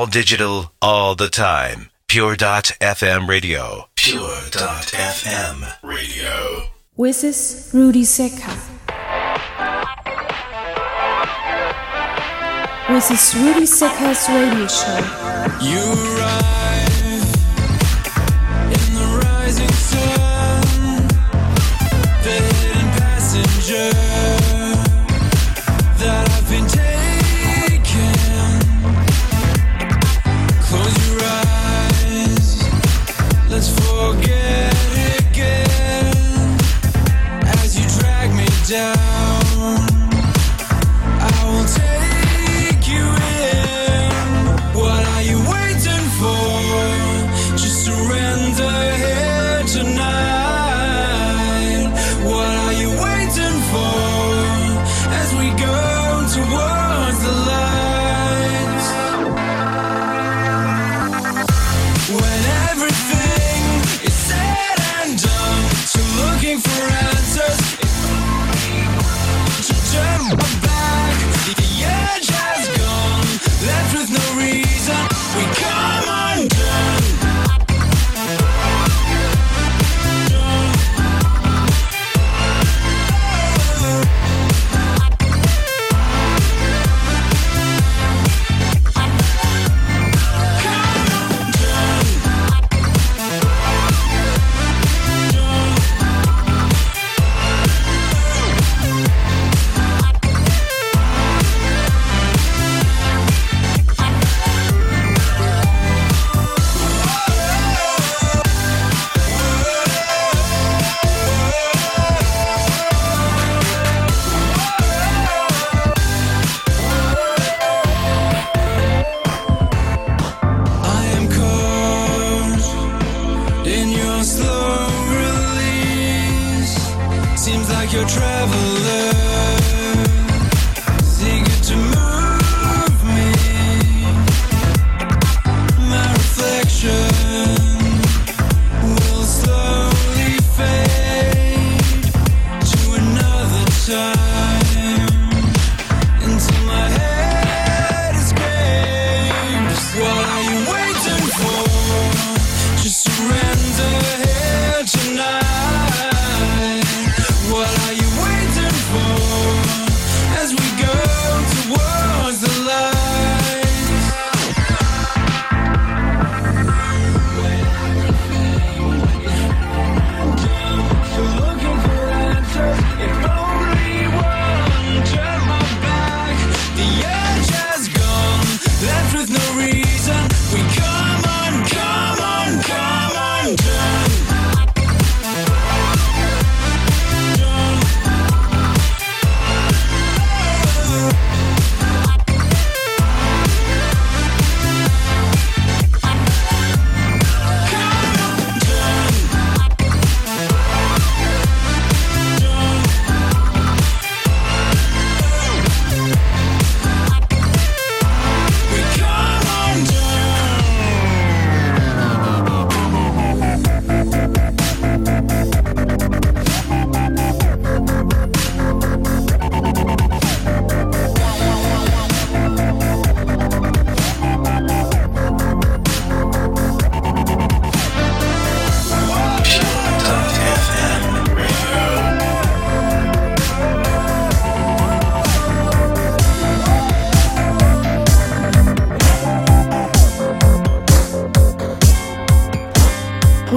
all digital, all the time. Pure.fm radio. Pure.fm radio. This is Rudy Seca. This is Rudy Seca's radio show. You rise.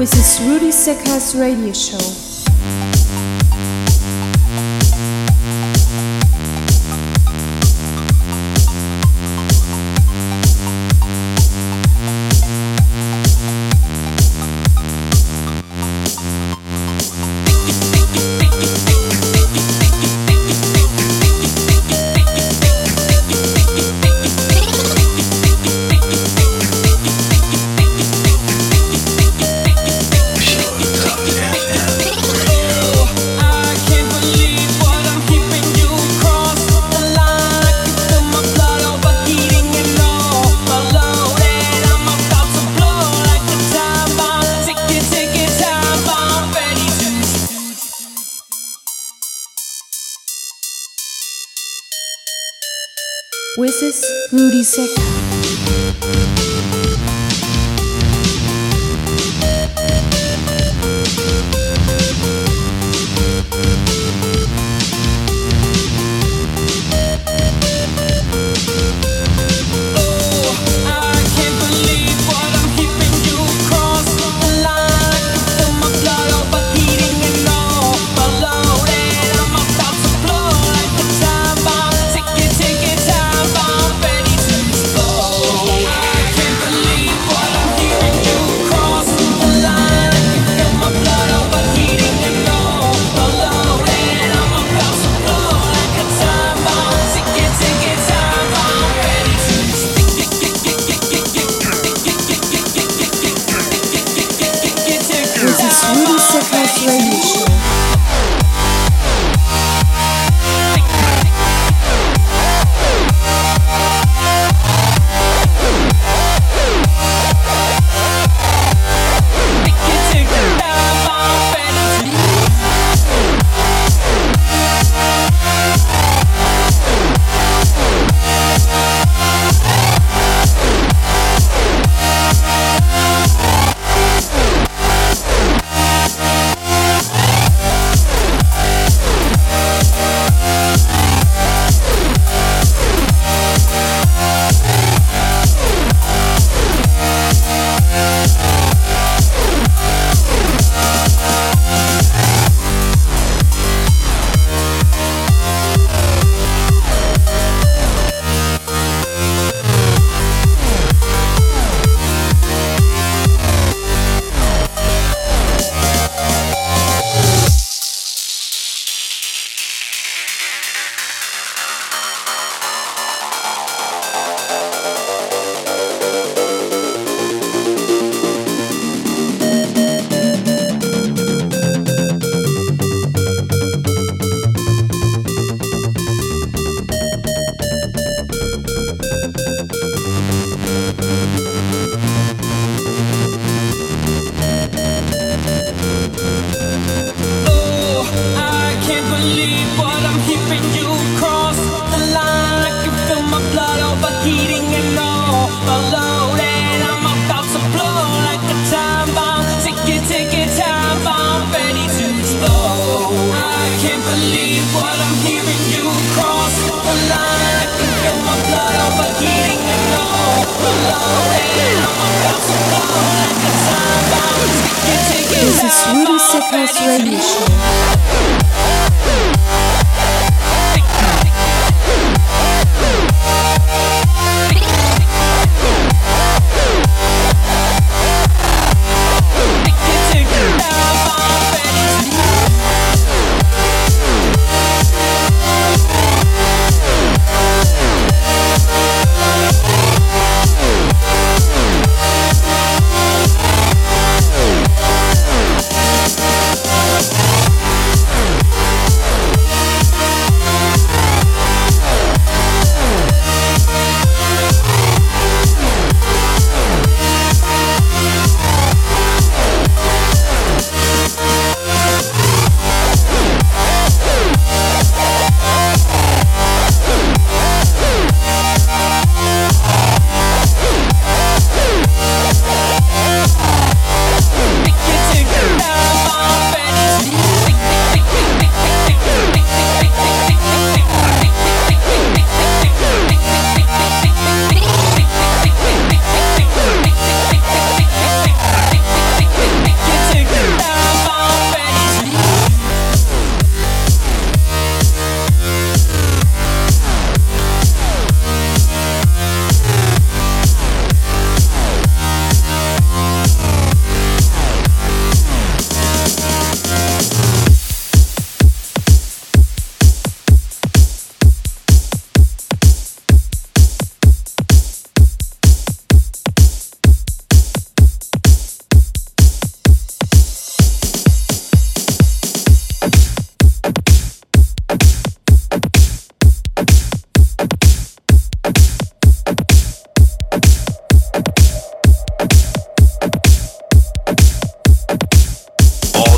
This is Rudy Seca's radio show.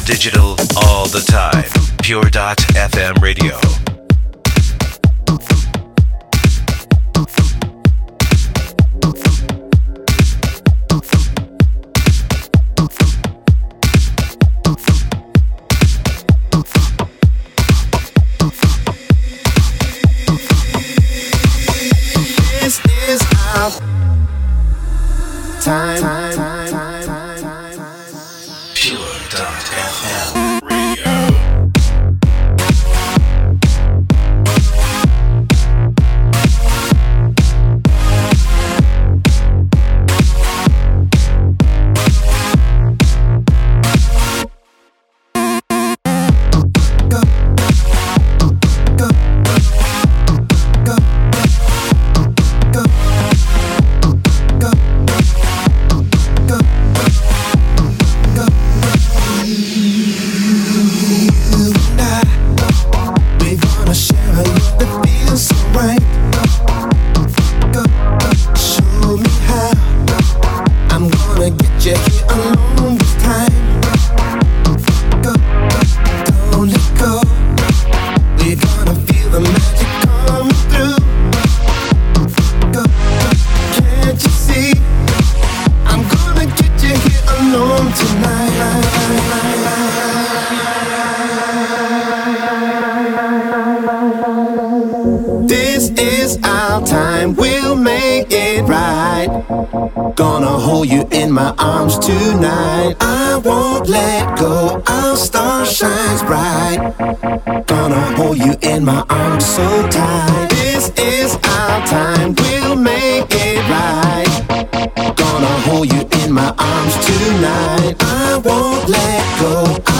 digital all the time. Pure.fm radio. This is our time. time. I won't let go.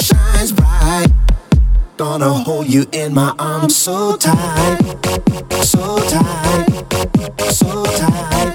shines bright. Gonna hold you in my arms so tight, so tight, so tight.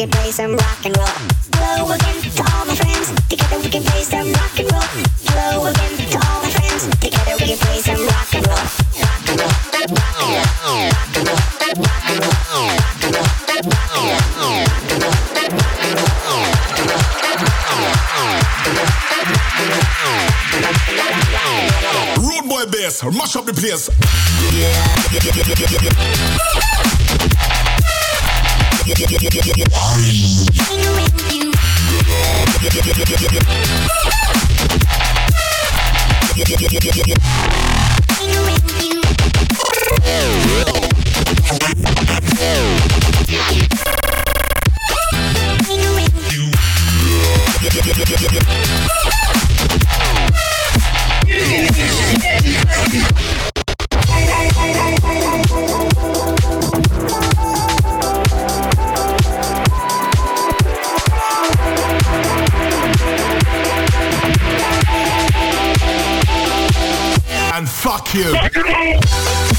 Hello again to all my friends. Together we can play some rock and roll. Hello again to all my friends. Together we can play some rock and roll. Rock and roll. Rock and roll. Rock and roll. Rock and roll. Rock and roll. Rock and roll. Road boy bass, mash up the place. And fuck you.